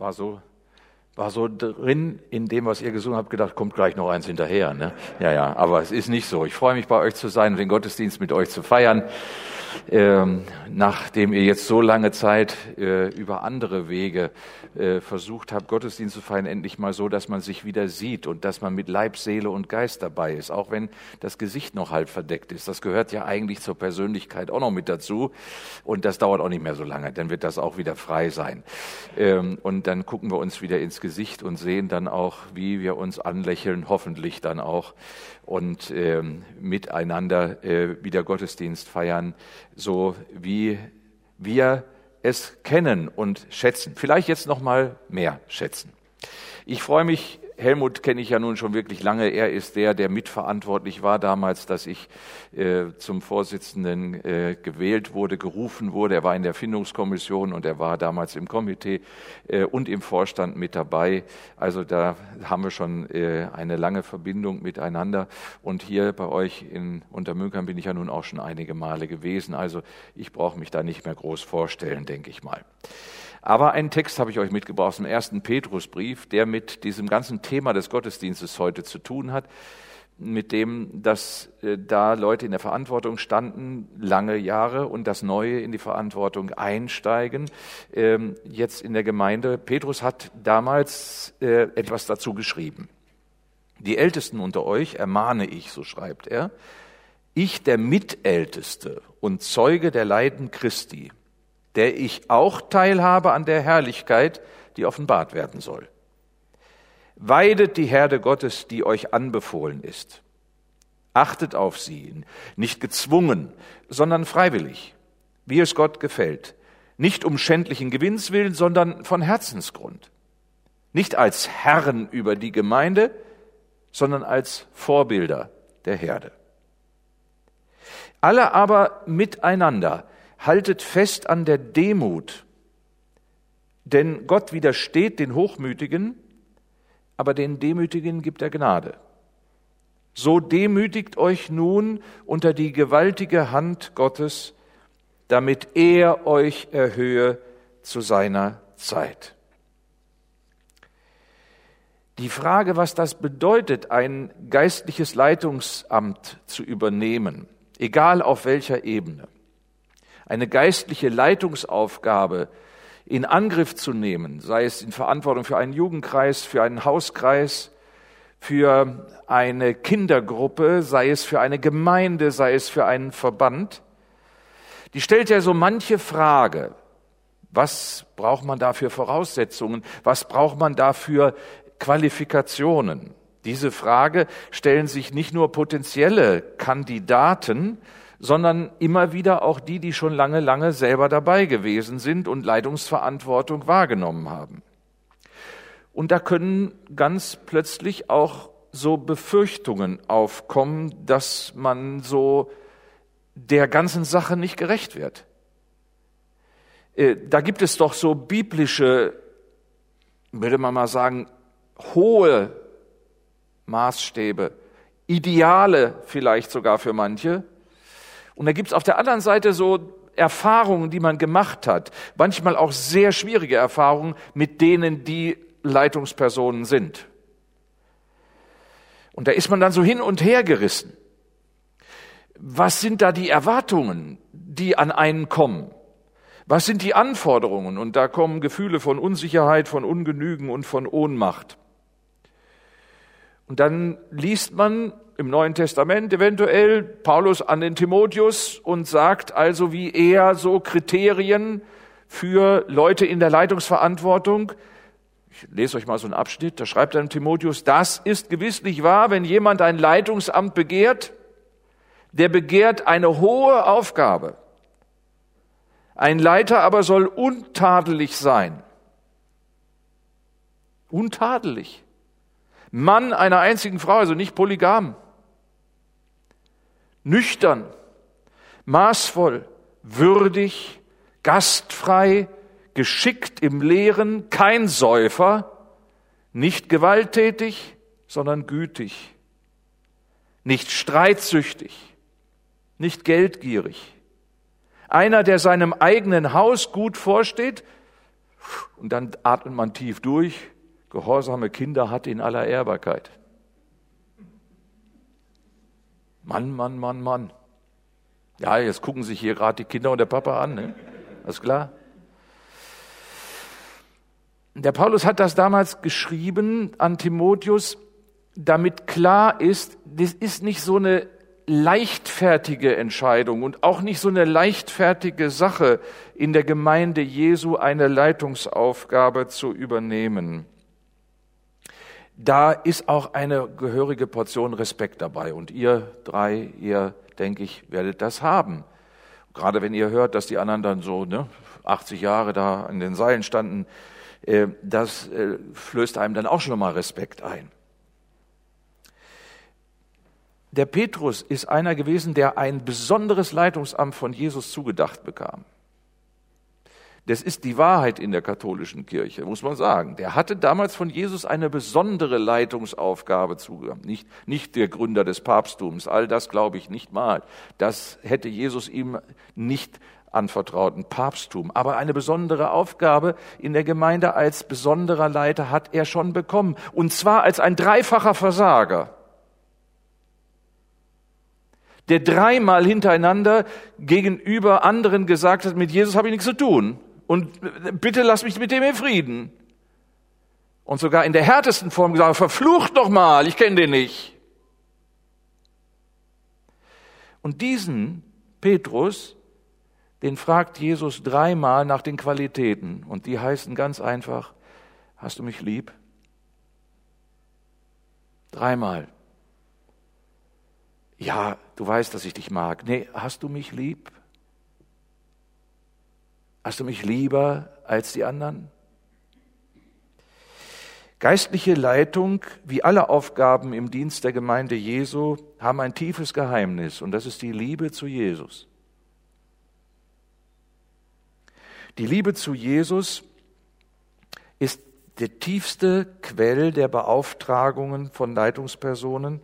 war so war so drin in dem, was ihr gesungen habt, gedacht, kommt gleich noch eins hinterher. Ne? Ja, ja, aber es ist nicht so. Ich freue mich, bei euch zu sein und den Gottesdienst mit euch zu feiern ähm, nachdem ihr jetzt so lange Zeit äh, über andere Wege äh, versucht habt, Gottesdienst zu feiern, endlich mal so, dass man sich wieder sieht und dass man mit Leib, Seele und Geist dabei ist, auch wenn das Gesicht noch halb verdeckt ist. Das gehört ja eigentlich zur Persönlichkeit auch noch mit dazu und das dauert auch nicht mehr so lange, dann wird das auch wieder frei sein. Ähm, und dann gucken wir uns wieder ins Gesicht und sehen dann auch, wie wir uns anlächeln, hoffentlich dann auch und ähm, miteinander äh, wieder Gottesdienst feiern, so wie wir es kennen und schätzen. Vielleicht jetzt noch mal mehr schätzen. Ich freue mich Helmut kenne ich ja nun schon wirklich lange. Er ist der, der mitverantwortlich war damals, dass ich äh, zum Vorsitzenden äh, gewählt wurde, gerufen wurde. Er war in der Findungskommission und er war damals im Komitee äh, und im Vorstand mit dabei. Also da haben wir schon äh, eine lange Verbindung miteinander. Und hier bei euch in Untermünkern bin ich ja nun auch schon einige Male gewesen. Also ich brauche mich da nicht mehr groß vorstellen, denke ich mal. Aber einen Text habe ich euch mitgebracht aus dem ersten Petrusbrief, der mit diesem ganzen Thema des Gottesdienstes heute zu tun hat, mit dem, dass äh, da Leute in der Verantwortung standen, lange Jahre und das Neue in die Verantwortung einsteigen, ähm, jetzt in der Gemeinde. Petrus hat damals äh, etwas dazu geschrieben. Die Ältesten unter euch ermahne ich, so schreibt er, ich der Mitälteste und Zeuge der Leiden Christi, der ich auch teilhabe an der Herrlichkeit, die offenbart werden soll. Weidet die Herde Gottes, die euch anbefohlen ist. Achtet auf sie, nicht gezwungen, sondern freiwillig, wie es Gott gefällt. Nicht um schändlichen Gewinns willen, sondern von Herzensgrund. Nicht als Herren über die Gemeinde, sondern als Vorbilder der Herde. Alle aber miteinander haltet fest an der Demut, denn Gott widersteht den Hochmütigen, aber den Demütigen gibt er Gnade. So demütigt euch nun unter die gewaltige Hand Gottes, damit er euch erhöhe zu seiner Zeit. Die Frage, was das bedeutet, ein geistliches Leitungsamt zu übernehmen, egal auf welcher Ebene, eine geistliche Leitungsaufgabe in Angriff zu nehmen, sei es in Verantwortung für einen Jugendkreis, für einen Hauskreis, für eine Kindergruppe, sei es für eine Gemeinde, sei es für einen Verband, die stellt ja so manche Frage. Was braucht man da für Voraussetzungen? Was braucht man da für Qualifikationen? Diese Frage stellen sich nicht nur potenzielle Kandidaten, sondern immer wieder auch die, die schon lange, lange selber dabei gewesen sind und Leitungsverantwortung wahrgenommen haben. Und da können ganz plötzlich auch so Befürchtungen aufkommen, dass man so der ganzen Sache nicht gerecht wird. Äh, da gibt es doch so biblische, würde man mal sagen, hohe Maßstäbe, Ideale vielleicht sogar für manche, und da gibt's auf der anderen Seite so Erfahrungen, die man gemacht hat, manchmal auch sehr schwierige Erfahrungen mit denen, die Leitungspersonen sind. Und da ist man dann so hin und her gerissen. Was sind da die Erwartungen, die an einen kommen? Was sind die Anforderungen? Und da kommen Gefühle von Unsicherheit, von Ungenügen und von Ohnmacht. Und dann liest man im Neuen Testament eventuell Paulus an den Timotheus und sagt also, wie er so Kriterien für Leute in der Leitungsverantwortung, ich lese euch mal so einen Abschnitt, da schreibt er an Timotheus, das ist gewisslich wahr, wenn jemand ein Leitungsamt begehrt, der begehrt eine hohe Aufgabe. Ein Leiter aber soll untadelig sein. Untadelig. Mann einer einzigen Frau, also nicht polygam nüchtern, maßvoll, würdig, gastfrei, geschickt im Lehren, kein Säufer, nicht gewalttätig, sondern gütig, nicht streitsüchtig, nicht geldgierig, einer, der seinem eigenen Haus gut vorsteht Und dann atmet man tief durch. Gehorsame Kinder hat in aller Ehrbarkeit. Mann, Mann, Mann, Mann. Ja, jetzt gucken sich hier gerade die Kinder und der Papa an. Ne? Alles klar? Der Paulus hat das damals geschrieben an Timotheus, damit klar ist, das ist nicht so eine leichtfertige Entscheidung und auch nicht so eine leichtfertige Sache, in der Gemeinde Jesu eine Leitungsaufgabe zu übernehmen. Da ist auch eine gehörige Portion Respekt dabei. Und ihr drei, ihr, denke ich, werdet das haben. Gerade wenn ihr hört, dass die anderen dann so ne, 80 Jahre da an den Seilen standen, äh, das äh, flößt einem dann auch schon mal Respekt ein. Der Petrus ist einer gewesen, der ein besonderes Leitungsamt von Jesus zugedacht bekam. Das ist die Wahrheit in der katholischen Kirche, muss man sagen. Der hatte damals von Jesus eine besondere Leitungsaufgabe zugedacht. Nicht, nicht der Gründer des Papsttums, all das glaube ich nicht mal. Das hätte Jesus ihm nicht anvertraut, ein Papsttum. Aber eine besondere Aufgabe in der Gemeinde als besonderer Leiter hat er schon bekommen. Und zwar als ein dreifacher Versager der dreimal hintereinander gegenüber anderen gesagt hat, mit Jesus habe ich nichts zu tun. Und bitte lass mich mit dem in Frieden. Und sogar in der härtesten Form gesagt, verflucht doch mal, ich kenne den nicht. Und diesen Petrus, den fragt Jesus dreimal nach den Qualitäten. Und die heißen ganz einfach, hast du mich lieb? Dreimal. Ja, du weißt, dass ich dich mag. Nee, hast du mich lieb? Hast du mich lieber als die anderen? Geistliche Leitung, wie alle Aufgaben im Dienst der Gemeinde Jesu, haben ein tiefes Geheimnis und das ist die Liebe zu Jesus. Die Liebe zu Jesus ist der tiefste Quell der Beauftragungen von Leitungspersonen,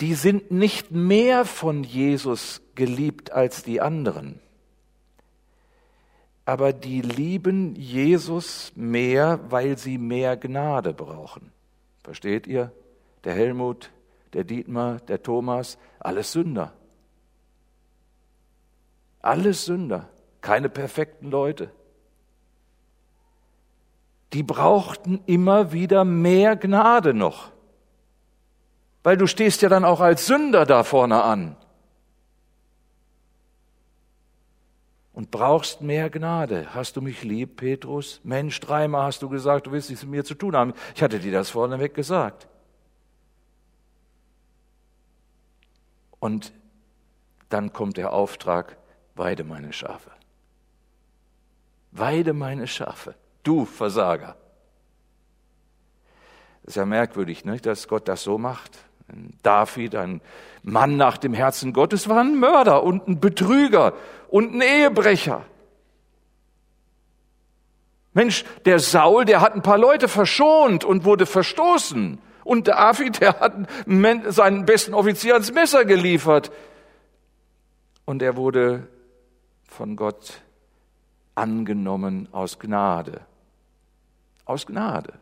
die sind nicht mehr von Jesus geliebt als die anderen, aber die lieben Jesus mehr, weil sie mehr Gnade brauchen. Versteht ihr? Der Helmut, der Dietmar, der Thomas, alles Sünder. Alles Sünder, keine perfekten Leute. Die brauchten immer wieder mehr Gnade noch weil du stehst ja dann auch als Sünder da vorne an und brauchst mehr Gnade. Hast du mich lieb, Petrus? Mensch, dreimal hast du gesagt, du willst nichts mit mir zu tun haben. Ich hatte dir das vorneweg gesagt. Und dann kommt der Auftrag, weide meine Schafe. Weide meine Schafe, du Versager. Das ist ja merkwürdig, nicht, dass Gott das so macht. David, ein Mann nach dem Herzen Gottes, war ein Mörder und ein Betrüger und ein Ehebrecher. Mensch, der Saul, der hat ein paar Leute verschont und wurde verstoßen. Und David, der hat seinen besten Offizier ans Messer geliefert. Und er wurde von Gott angenommen aus Gnade. Aus Gnade.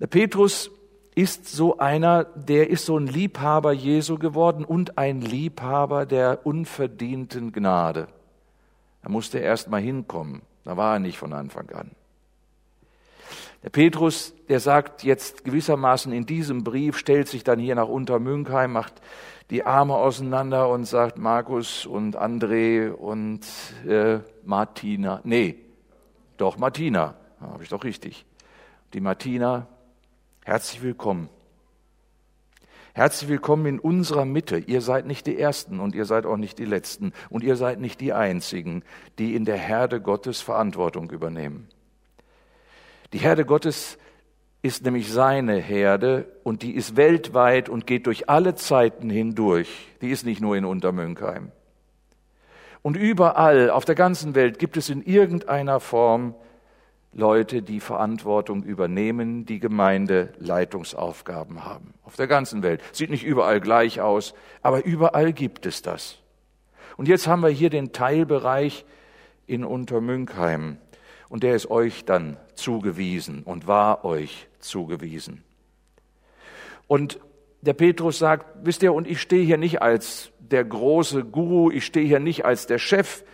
Der Petrus ist so einer, der ist so ein Liebhaber Jesu geworden und ein Liebhaber der unverdienten Gnade. Da musste er erst mal hinkommen. Da war er nicht von Anfang an. Der Petrus, der sagt jetzt gewissermaßen in diesem Brief, stellt sich dann hier nach Untermünkheim, macht die Arme auseinander und sagt Markus und André und äh, Martina. Nee, doch Martina, habe ich doch richtig. Die Martina, Herzlich willkommen. Herzlich willkommen in unserer Mitte. Ihr seid nicht die Ersten und ihr seid auch nicht die Letzten und ihr seid nicht die Einzigen, die in der Herde Gottes Verantwortung übernehmen. Die Herde Gottes ist nämlich seine Herde und die ist weltweit und geht durch alle Zeiten hindurch. Die ist nicht nur in Untermünkheim. Und überall auf der ganzen Welt gibt es in irgendeiner Form Leute, die Verantwortung übernehmen, die Gemeindeleitungsaufgaben haben. Auf der ganzen Welt. Sieht nicht überall gleich aus, aber überall gibt es das. Und jetzt haben wir hier den Teilbereich in Untermünkheim. Und der ist euch dann zugewiesen und war euch zugewiesen. Und der Petrus sagt, wisst ihr, und ich stehe hier nicht als der große Guru, ich stehe hier nicht als der Chef,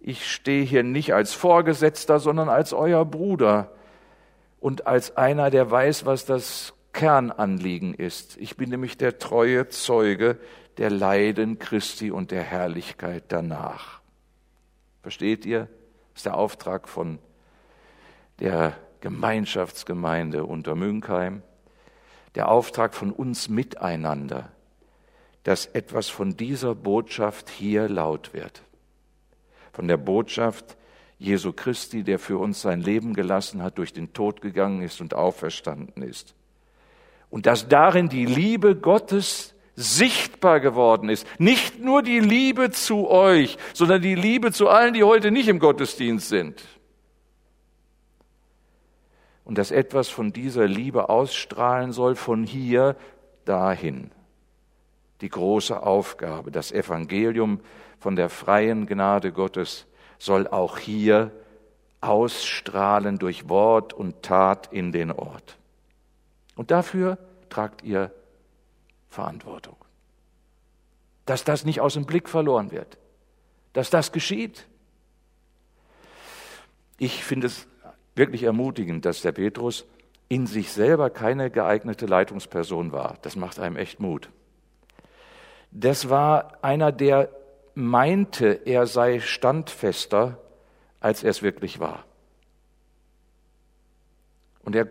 ich stehe hier nicht als Vorgesetzter, sondern als euer Bruder und als einer, der weiß, was das Kernanliegen ist. Ich bin nämlich der treue Zeuge der Leiden Christi und der Herrlichkeit danach. Versteht ihr? Das ist der Auftrag von der Gemeinschaftsgemeinde unter Münkheim, der Auftrag von uns miteinander, dass etwas von dieser Botschaft hier laut wird. Von der Botschaft Jesu Christi, der für uns sein Leben gelassen hat, durch den Tod gegangen ist und auferstanden ist. Und dass darin die Liebe Gottes sichtbar geworden ist. Nicht nur die Liebe zu euch, sondern die Liebe zu allen, die heute nicht im Gottesdienst sind. Und dass etwas von dieser Liebe ausstrahlen soll von hier dahin. Die große Aufgabe, das Evangelium von der freien Gnade Gottes soll auch hier ausstrahlen durch Wort und Tat in den Ort. Und dafür tragt ihr Verantwortung. Dass das nicht aus dem Blick verloren wird, dass das geschieht. Ich finde es wirklich ermutigend, dass der Petrus in sich selber keine geeignete Leitungsperson war. Das macht einem echt Mut. Das war einer, der meinte, er sei standfester, als er es wirklich war. Und er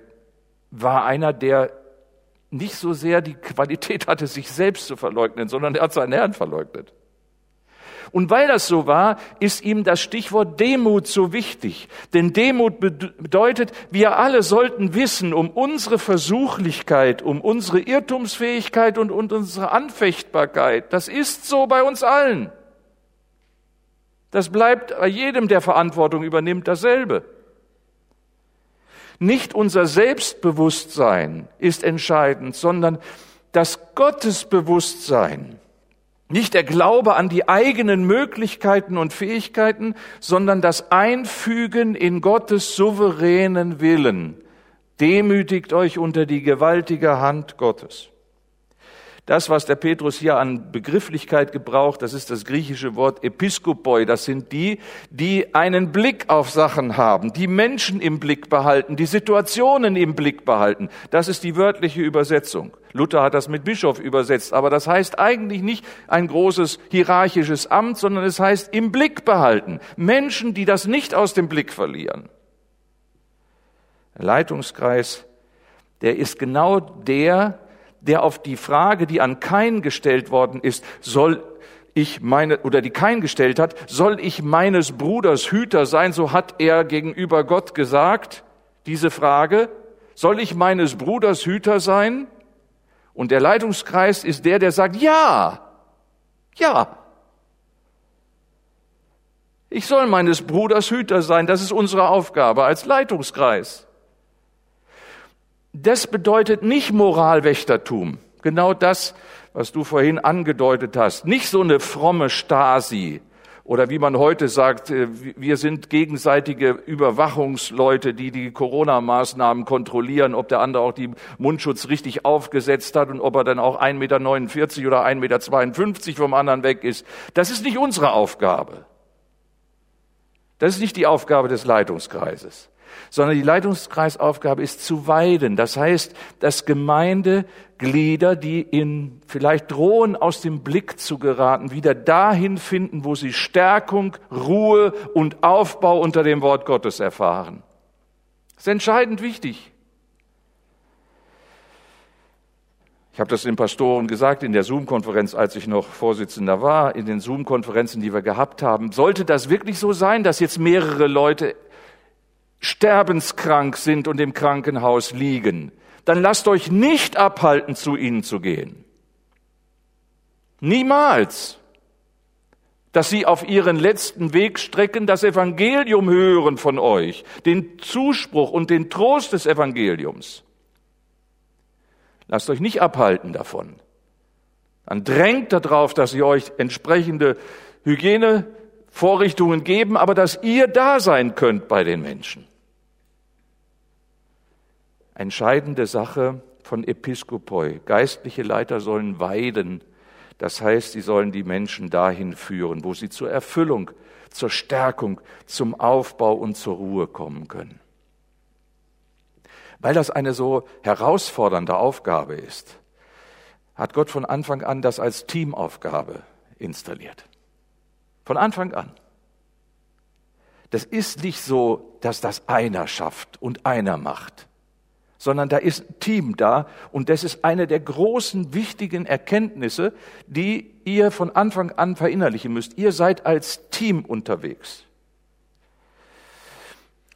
war einer, der nicht so sehr die Qualität hatte, sich selbst zu verleugnen, sondern er hat seinen Herrn verleugnet. Und weil das so war, ist ihm das Stichwort Demut so wichtig. Denn Demut bedeutet, wir alle sollten wissen um unsere Versuchlichkeit, um unsere Irrtumsfähigkeit und, und unsere Anfechtbarkeit. Das ist so bei uns allen. Das bleibt bei jedem, der Verantwortung übernimmt, dasselbe. Nicht unser Selbstbewusstsein ist entscheidend, sondern das Gottesbewusstsein. Nicht der Glaube an die eigenen Möglichkeiten und Fähigkeiten, sondern das Einfügen in Gottes souveränen Willen. Demütigt euch unter die gewaltige Hand Gottes. Das, was der Petrus hier an Begrifflichkeit gebraucht, das ist das griechische Wort Episkopoi. Das sind die, die einen Blick auf Sachen haben, die Menschen im Blick behalten, die Situationen im Blick behalten. Das ist die wörtliche Übersetzung. Luther hat das mit Bischof übersetzt, aber das heißt eigentlich nicht ein großes hierarchisches Amt, sondern es heißt im Blick behalten. Menschen, die das nicht aus dem Blick verlieren. Leitungskreis, der ist genau der, der auf die Frage, die an Kain gestellt worden ist, soll ich meine, oder die Kain gestellt hat, soll ich meines Bruders Hüter sein? So hat er gegenüber Gott gesagt, diese Frage, soll ich meines Bruders Hüter sein? Und der Leitungskreis ist der, der sagt, ja, ja. Ich soll meines Bruders Hüter sein. Das ist unsere Aufgabe als Leitungskreis. Das bedeutet nicht Moralwächtertum. Genau das, was du vorhin angedeutet hast. Nicht so eine fromme Stasi oder wie man heute sagt, äh, wir sind gegenseitige Überwachungsleute, die die Corona-Maßnahmen kontrollieren, ob der andere auch die Mundschutz richtig aufgesetzt hat und ob er dann auch 1,49 Meter oder 1,52 Meter vom anderen weg ist. Das ist nicht unsere Aufgabe. Das ist nicht die Aufgabe des Leitungskreises sondern die Leitungskreisaufgabe ist zu weiden. Das heißt, dass Gemeindeglieder, die in vielleicht drohen, aus dem Blick zu geraten, wieder dahin finden, wo sie Stärkung, Ruhe und Aufbau unter dem Wort Gottes erfahren. Das ist entscheidend wichtig. Ich habe das den Pastoren gesagt in der Zoom-Konferenz, als ich noch Vorsitzender war, in den Zoom-Konferenzen, die wir gehabt haben. Sollte das wirklich so sein, dass jetzt mehrere Leute sterbenskrank sind und im Krankenhaus liegen, dann lasst euch nicht abhalten, zu ihnen zu gehen. Niemals. Dass sie auf ihren letzten Wegstrecken das Evangelium hören von euch, den Zuspruch und den Trost des Evangeliums. Lasst euch nicht abhalten davon. Dann drängt darauf, dass ihr euch entsprechende Hygiene Vorrichtungen geben, aber dass ihr da sein könnt bei den Menschen. Entscheidende Sache von Episkopoi. Geistliche Leiter sollen weiden. Das heißt, sie sollen die Menschen dahin führen, wo sie zur Erfüllung, zur Stärkung, zum Aufbau und zur Ruhe kommen können. Weil das eine so herausfordernde Aufgabe ist, hat Gott von Anfang an das als Teamaufgabe installiert. Von Anfang an. Das ist nicht so, dass das einer schafft und einer macht, sondern da ist ein Team da und das ist eine der großen, wichtigen Erkenntnisse, die ihr von Anfang an verinnerlichen müsst. Ihr seid als Team unterwegs.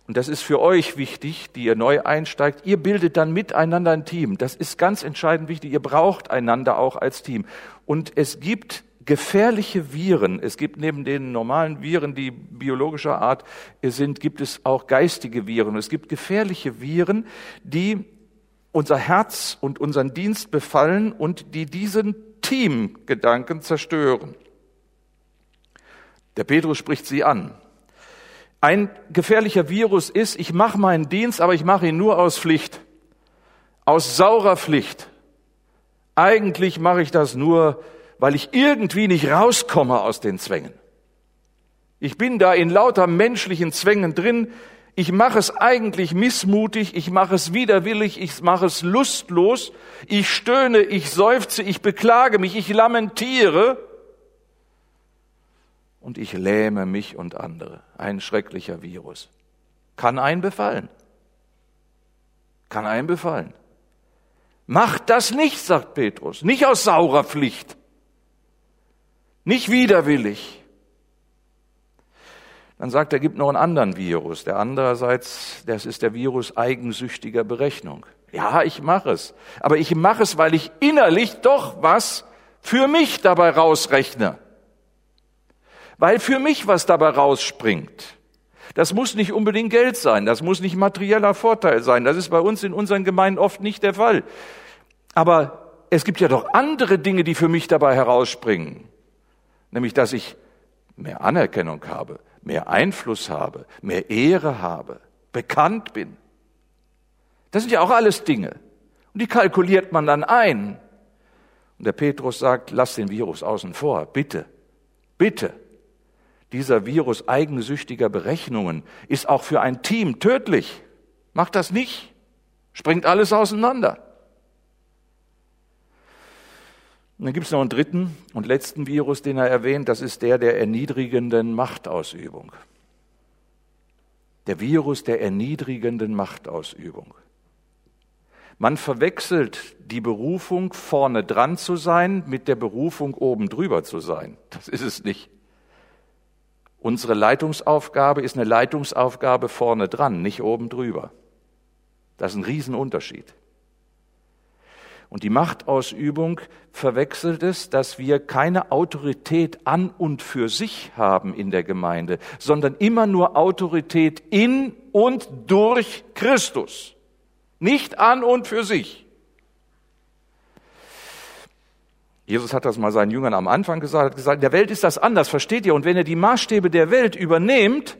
Und das ist für euch wichtig, die ihr neu einsteigt. Ihr bildet dann miteinander ein Team. Das ist ganz entscheidend wichtig. Ihr braucht einander auch als Team. Und es gibt gefährliche Viren. Es gibt neben den normalen Viren, die biologischer Art sind, gibt es auch geistige Viren. Es gibt gefährliche Viren, die unser Herz und unseren Dienst befallen und die diesen Teamgedanken zerstören. Der Petrus spricht sie an. Ein gefährlicher Virus ist, ich mache meinen Dienst, aber ich mache ihn nur aus Pflicht, aus saurer Pflicht. Eigentlich mache ich das nur, weil ich irgendwie nicht rauskomme aus den Zwängen. Ich bin da in lauter menschlichen Zwängen drin. Ich mache es eigentlich missmutig, ich mache es widerwillig, ich mache es lustlos, ich stöhne, ich seufze, ich beklage mich, ich lamentiere und ich lähme mich und andere. Ein schrecklicher Virus. Kann einen befallen. Kann einen befallen. Macht das nicht, sagt Petrus, nicht aus saurer Pflicht. Nicht widerwillig. Dann sagt er, gibt noch einen anderen Virus. Der andererseits, das ist der Virus eigensüchtiger Berechnung. Ja, ich mache es. Aber ich mache es, weil ich innerlich doch was für mich dabei rausrechne. Weil für mich was dabei rausspringt. Das muss nicht unbedingt Geld sein. Das muss nicht materieller Vorteil sein. Das ist bei uns in unseren Gemeinden oft nicht der Fall. Aber es gibt ja doch andere Dinge, die für mich dabei herausspringen nämlich dass ich mehr Anerkennung habe, mehr Einfluss habe, mehr Ehre habe, bekannt bin. Das sind ja auch alles Dinge. Und die kalkuliert man dann ein. Und der Petrus sagt, lass den Virus außen vor, bitte, bitte. Dieser Virus eigensüchtiger Berechnungen ist auch für ein Team tödlich. Macht das nicht. Springt alles auseinander. Und dann gibt es noch einen dritten und letzten Virus, den er erwähnt, das ist der der erniedrigenden Machtausübung. Der Virus der erniedrigenden Machtausübung. Man verwechselt die Berufung, vorne dran zu sein, mit der Berufung, oben drüber zu sein. Das ist es nicht. Unsere Leitungsaufgabe ist eine Leitungsaufgabe vorne dran, nicht oben drüber. Das ist ein Riesenunterschied. Und die Machtausübung verwechselt es, dass wir keine Autorität an und für sich haben in der Gemeinde, sondern immer nur Autorität in und durch Christus. Nicht an und für sich. Jesus hat das mal seinen Jüngern am Anfang gesagt, hat gesagt, in der Welt ist das anders, versteht ihr? Und wenn ihr die Maßstäbe der Welt übernehmt,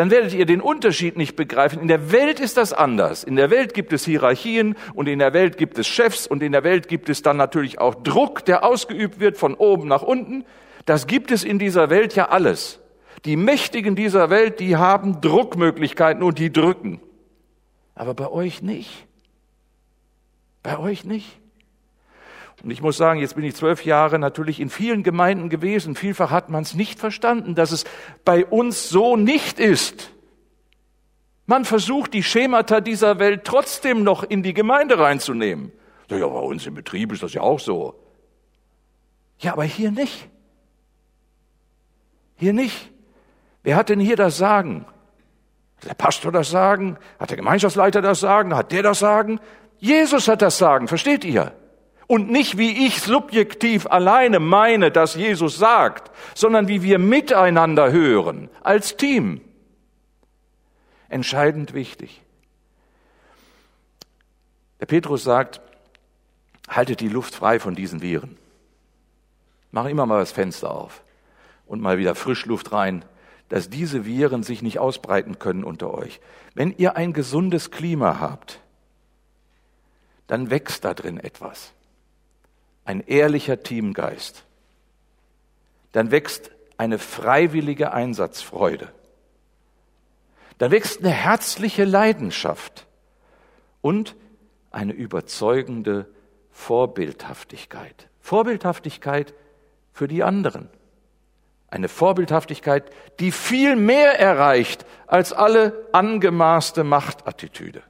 dann werdet ihr den Unterschied nicht begreifen. In der Welt ist das anders. In der Welt gibt es Hierarchien und in der Welt gibt es Chefs und in der Welt gibt es dann natürlich auch Druck, der ausgeübt wird von oben nach unten. Das gibt es in dieser Welt ja alles. Die Mächtigen dieser Welt, die haben Druckmöglichkeiten und die drücken. Aber bei euch nicht. Bei euch nicht. Und ich muss sagen, jetzt bin ich zwölf Jahre natürlich in vielen Gemeinden gewesen. Vielfach hat man es nicht verstanden, dass es bei uns so nicht ist. Man versucht, die Schemata dieser Welt trotzdem noch in die Gemeinde reinzunehmen. Ja, bei uns im Betrieb ist das ja auch so. Ja, aber hier nicht. Hier nicht. Wer hat denn hier das Sagen? Hat der Pastor das Sagen? Hat der Gemeinschaftsleiter das Sagen? Hat der das Sagen? Jesus hat das Sagen, versteht ihr? Und nicht wie ich subjektiv alleine meine, dass Jesus sagt, sondern wie wir miteinander hören, als Team. Entscheidend wichtig. Der Petrus sagt, haltet die Luft frei von diesen Viren. Mach immer mal das Fenster auf und mal wieder Frischluft rein, dass diese Viren sich nicht ausbreiten können unter euch. Wenn ihr ein gesundes Klima habt, dann wächst da drin etwas. Ein ehrlicher Teamgeist. Dann wächst eine freiwillige Einsatzfreude. Dann wächst eine herzliche Leidenschaft und eine überzeugende Vorbildhaftigkeit. Vorbildhaftigkeit für die anderen. Eine Vorbildhaftigkeit, die viel mehr erreicht als alle angemaßte Machtattitüde.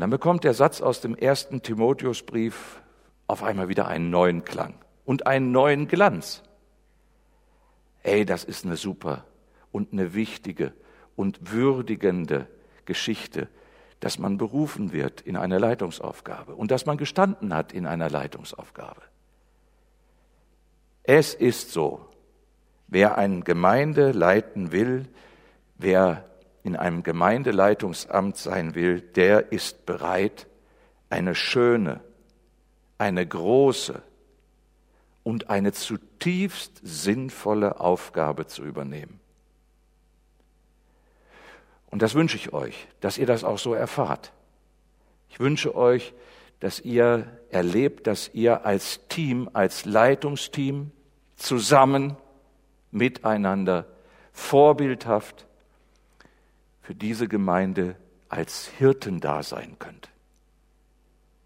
Und dann bekommt der Satz aus dem ersten Timotheusbrief auf einmal wieder einen neuen Klang und einen neuen Glanz. Ey, das ist eine super und eine wichtige und würdigende Geschichte, dass man berufen wird in eine Leitungsaufgabe und dass man gestanden hat in einer Leitungsaufgabe. Es ist so, wer eine Gemeinde leiten will, wer in einem Gemeindeleitungsamt sein will, der ist bereit, eine schöne, eine große und eine zutiefst sinnvolle Aufgabe zu übernehmen. Und das wünsche ich euch, dass ihr das auch so erfahrt. Ich wünsche euch, dass ihr erlebt, dass ihr als Team, als Leitungsteam zusammen miteinander vorbildhaft für diese Gemeinde als Hirten da sein könnt,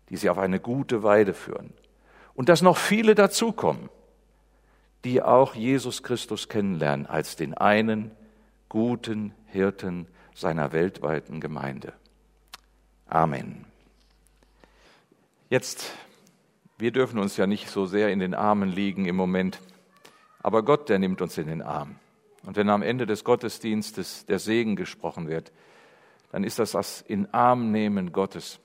die sie auf eine gute Weide führen. Und dass noch viele dazukommen, die auch Jesus Christus kennenlernen als den einen guten Hirten seiner weltweiten Gemeinde. Amen. Jetzt, wir dürfen uns ja nicht so sehr in den Armen liegen im Moment, aber Gott, der nimmt uns in den Arm. Und wenn am Ende des Gottesdienstes der Segen gesprochen wird, dann ist das das in Arm nehmen Gottes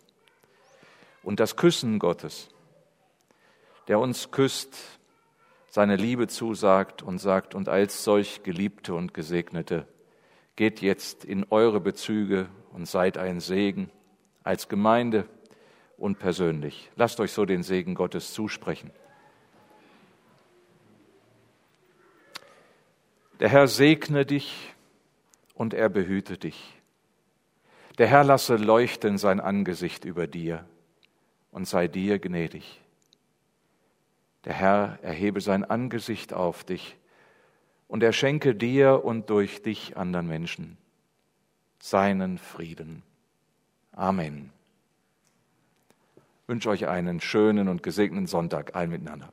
und das Küssen Gottes, der uns küsst, seine Liebe zusagt und sagt, und als solch Geliebte und Gesegnete, geht jetzt in eure Bezüge und seid ein Segen als Gemeinde und persönlich. Lasst euch so den Segen Gottes zusprechen. Der Herr segne dich und er behüte dich. Der Herr lasse leuchten sein Angesicht über dir und sei dir gnädig. Der Herr erhebe sein Angesicht auf dich und er schenke dir und durch dich anderen Menschen seinen Frieden. Amen. Ich wünsche euch einen schönen und gesegneten Sonntag allen miteinander.